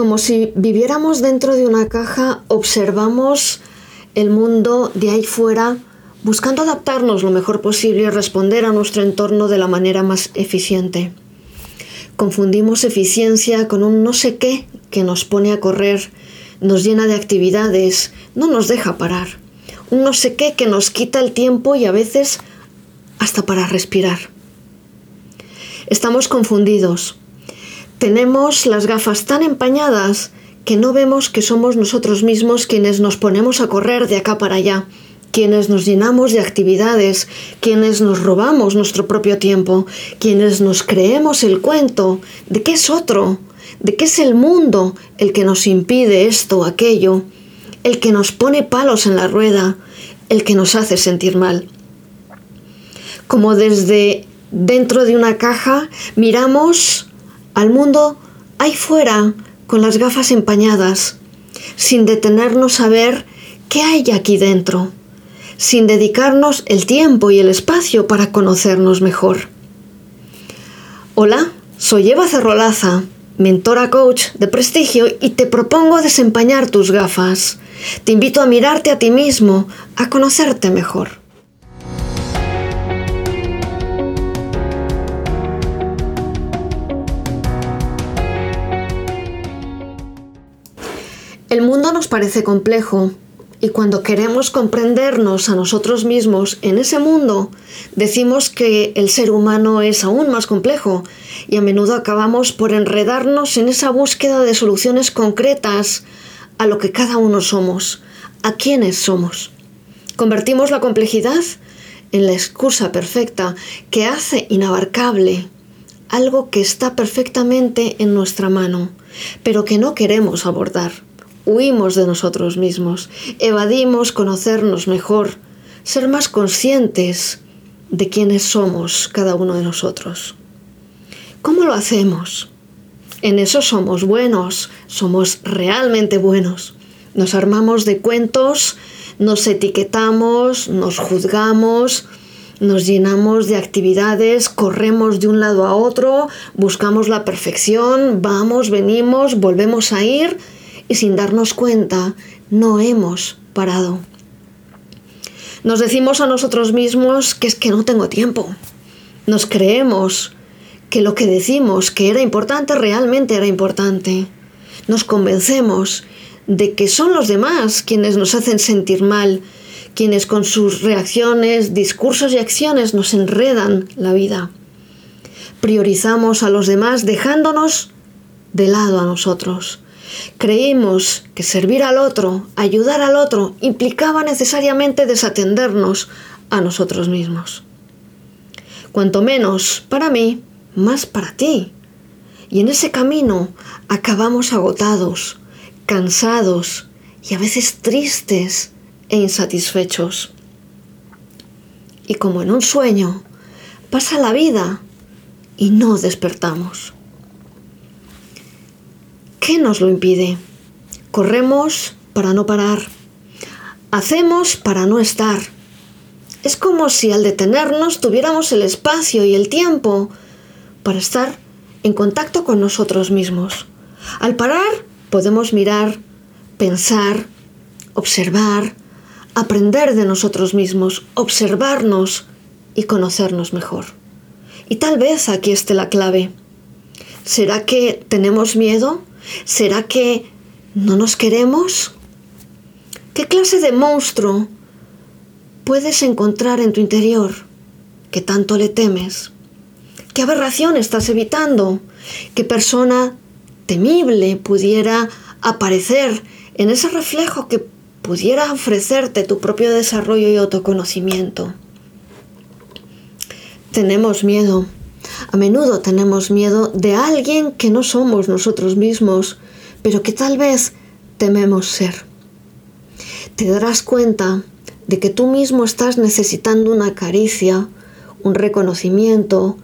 Como si viviéramos dentro de una caja, observamos el mundo de ahí fuera, buscando adaptarnos lo mejor posible y responder a nuestro entorno de la manera más eficiente. Confundimos eficiencia con un no sé qué que nos pone a correr, nos llena de actividades, no nos deja parar. Un no sé qué que nos quita el tiempo y a veces hasta para respirar. Estamos confundidos. Tenemos las gafas tan empañadas que no vemos que somos nosotros mismos quienes nos ponemos a correr de acá para allá, quienes nos llenamos de actividades, quienes nos robamos nuestro propio tiempo, quienes nos creemos el cuento de que es otro, de que es el mundo el que nos impide esto o aquello, el que nos pone palos en la rueda, el que nos hace sentir mal. Como desde dentro de una caja miramos al mundo ahí fuera con las gafas empañadas, sin detenernos a ver qué hay aquí dentro, sin dedicarnos el tiempo y el espacio para conocernos mejor. Hola, soy Eva Cerrolaza, mentora coach de prestigio y te propongo desempañar tus gafas. Te invito a mirarte a ti mismo, a conocerte mejor. El mundo nos parece complejo y cuando queremos comprendernos a nosotros mismos en ese mundo, decimos que el ser humano es aún más complejo y a menudo acabamos por enredarnos en esa búsqueda de soluciones concretas a lo que cada uno somos, a quiénes somos. Convertimos la complejidad en la excusa perfecta que hace inabarcable algo que está perfectamente en nuestra mano, pero que no queremos abordar huimos de nosotros mismos, evadimos conocernos mejor, ser más conscientes de quiénes somos cada uno de nosotros. ¿Cómo lo hacemos? En eso somos buenos, somos realmente buenos. Nos armamos de cuentos, nos etiquetamos, nos juzgamos, nos llenamos de actividades, corremos de un lado a otro, buscamos la perfección, vamos, venimos, volvemos a ir y sin darnos cuenta no hemos parado. Nos decimos a nosotros mismos que es que no tengo tiempo. Nos creemos que lo que decimos que era importante realmente era importante. Nos convencemos de que son los demás quienes nos hacen sentir mal, quienes con sus reacciones, discursos y acciones nos enredan la vida. Priorizamos a los demás dejándonos de lado a nosotros. Creímos que servir al otro, ayudar al otro, implicaba necesariamente desatendernos a nosotros mismos. Cuanto menos para mí, más para ti. Y en ese camino acabamos agotados, cansados y a veces tristes e insatisfechos. Y como en un sueño, pasa la vida y no despertamos. ¿Qué nos lo impide? Corremos para no parar. Hacemos para no estar. Es como si al detenernos tuviéramos el espacio y el tiempo para estar en contacto con nosotros mismos. Al parar podemos mirar, pensar, observar, aprender de nosotros mismos, observarnos y conocernos mejor. Y tal vez aquí esté la clave. ¿Será que tenemos miedo ¿Será que no nos queremos? ¿Qué clase de monstruo puedes encontrar en tu interior que tanto le temes? ¿Qué aberración estás evitando? ¿Qué persona temible pudiera aparecer en ese reflejo que pudiera ofrecerte tu propio desarrollo y autoconocimiento? Tenemos miedo a menudo tenemos miedo de alguien que no somos nosotros mismos, pero que tal vez tememos ser. Te darás cuenta de que tú mismo estás necesitando una caricia, un reconocimiento,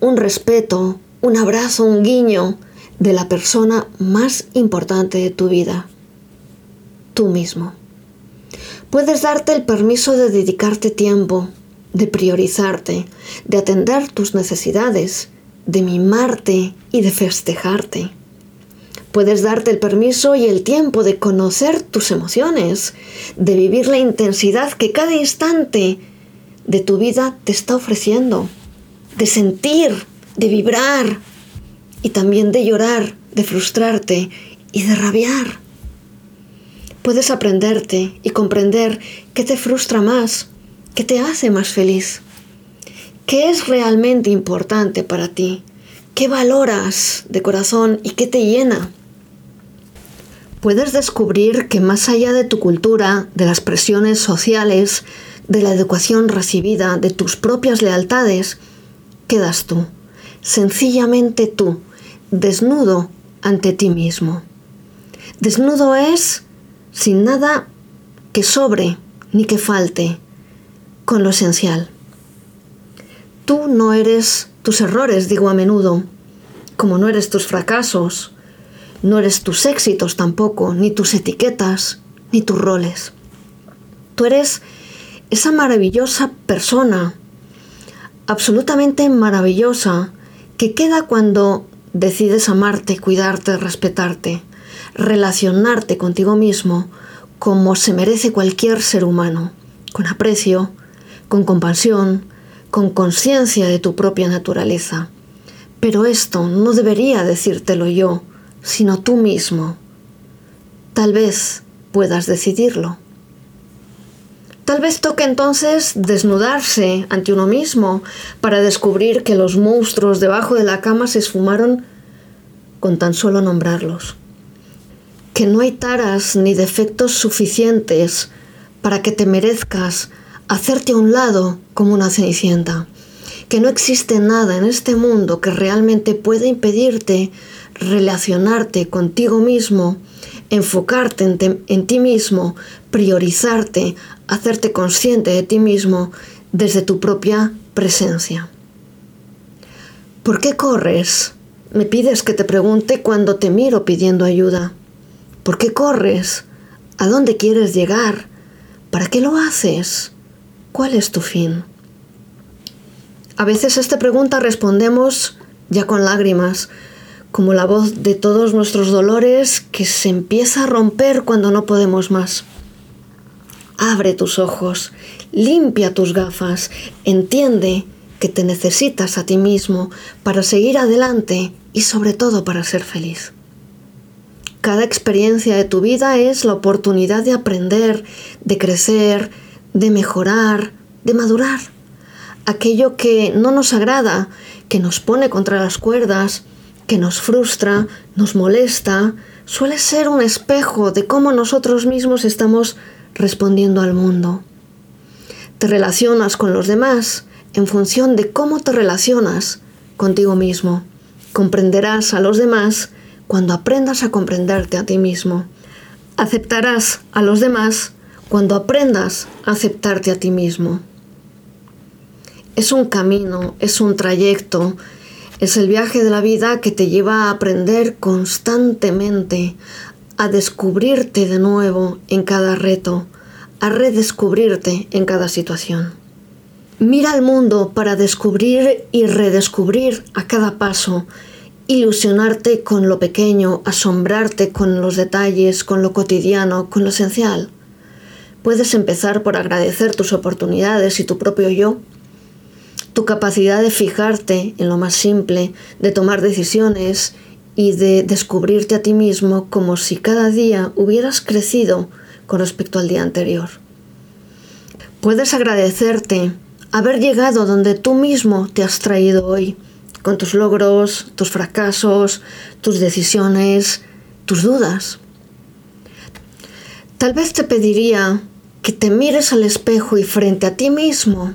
un respeto, un abrazo, un guiño de la persona más importante de tu vida, tú mismo. Puedes darte el permiso de dedicarte tiempo, de priorizarte, de atender tus necesidades, de mimarte y de festejarte. Puedes darte el permiso y el tiempo de conocer tus emociones, de vivir la intensidad que cada instante de tu vida te está ofreciendo, de sentir, de vibrar y también de llorar, de frustrarte y de rabiar. Puedes aprenderte y comprender qué te frustra más, qué te hace más feliz, qué es realmente importante para ti, qué valoras de corazón y qué te llena puedes descubrir que más allá de tu cultura, de las presiones sociales, de la educación recibida, de tus propias lealtades, quedas tú, sencillamente tú, desnudo ante ti mismo. Desnudo es sin nada que sobre ni que falte, con lo esencial. Tú no eres tus errores, digo a menudo, como no eres tus fracasos, no eres tus éxitos tampoco, ni tus etiquetas, ni tus roles. Tú eres esa maravillosa persona, absolutamente maravillosa, que queda cuando decides amarte, cuidarte, respetarte, relacionarte contigo mismo como se merece cualquier ser humano, con aprecio, con compasión, con conciencia de tu propia naturaleza. Pero esto no debería decírtelo yo, sino tú mismo. Tal vez puedas decidirlo. Tal vez toque entonces desnudarse ante uno mismo para descubrir que los monstruos debajo de la cama se esfumaron con tan solo nombrarlos. Que no hay taras ni defectos suficientes para que te merezcas hacerte a un lado como una cenicienta. Que no existe nada en este mundo que realmente pueda impedirte relacionarte contigo mismo, enfocarte en, ti mismo, priorizarte, hacerte consciente de ti mismo desde tu propia presencia. ¿Por qué corres? Me pides que te pregunte cuando te miro pidiendo ayuda. ¿Por qué corres? ¿A dónde quieres llegar? ¿Para qué lo haces? ¿Cuál es tu fin? A veces a esta pregunta respondemos ya con lágrimas, como la voz de todos nuestros dolores que se empieza a romper cuando no podemos más. Abre tus ojos, limpia tus gafas, entiende que te necesitas a ti mismo para seguir adelante y sobre todo para ser feliz. Cada experiencia de tu vida es la oportunidad de aprender, de crecer, de mejorar, de madurar. Aquello que no nos agrada, que nos pone contra las cuerdas, que nos frustra, nos molesta, suele ser un espejo de cómo nosotros mismos estamos respondiendo al mundo. Te relacionas con los demás en función de cómo te relacionas contigo mismo. Comprenderás a los demás cuando aprendas a comprenderte a ti mismo. Aceptarás a los demás cuando aprendas a aceptarte a ti mismo. Es un camino, es un trayecto, es el viaje de la vida que te lleva a aprender constantemente, a descubrirte de nuevo en cada reto, a redescubrirte en cada situación. Mira al mundo para descubrir y redescubrir a cada paso, ilusionarte con lo pequeño, asombrarte con los detalles, con lo cotidiano, con lo esencial. Puedes empezar por agradecer tus oportunidades y tu propio yo tu capacidad de fijarte en lo más simple, de tomar decisiones y de descubrirte a ti mismo como si cada día hubieras crecido con respecto al día anterior. Puedes agradecerte haber llegado donde tú mismo te has traído hoy, con tus logros, tus fracasos, tus decisiones, tus dudas. Tal vez te pediría que te mires al espejo y frente a ti mismo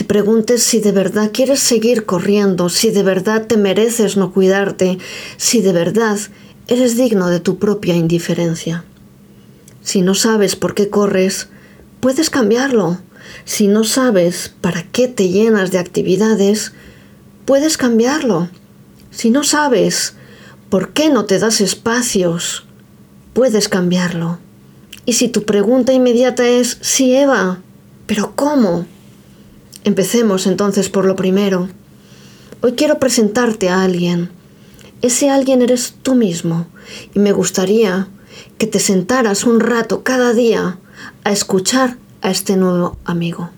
te preguntes si de verdad quieres seguir corriendo, si de verdad te mereces no cuidarte, si de verdad eres digno de tu propia indiferencia. Si no sabes por qué corres, puedes cambiarlo. Si no sabes para qué te llenas de actividades, puedes cambiarlo. Si no sabes por qué no te das espacios, puedes cambiarlo. Y si tu pregunta inmediata es, sí, Eva, pero ¿cómo? Empecemos entonces por lo primero. Hoy quiero presentarte a alguien. ese alguien eres tú mismo y me gustaría que te sentaras un rato cada día a escuchar a este nuevo amigo.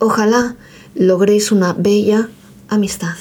Ojalá logréis una bella amistad.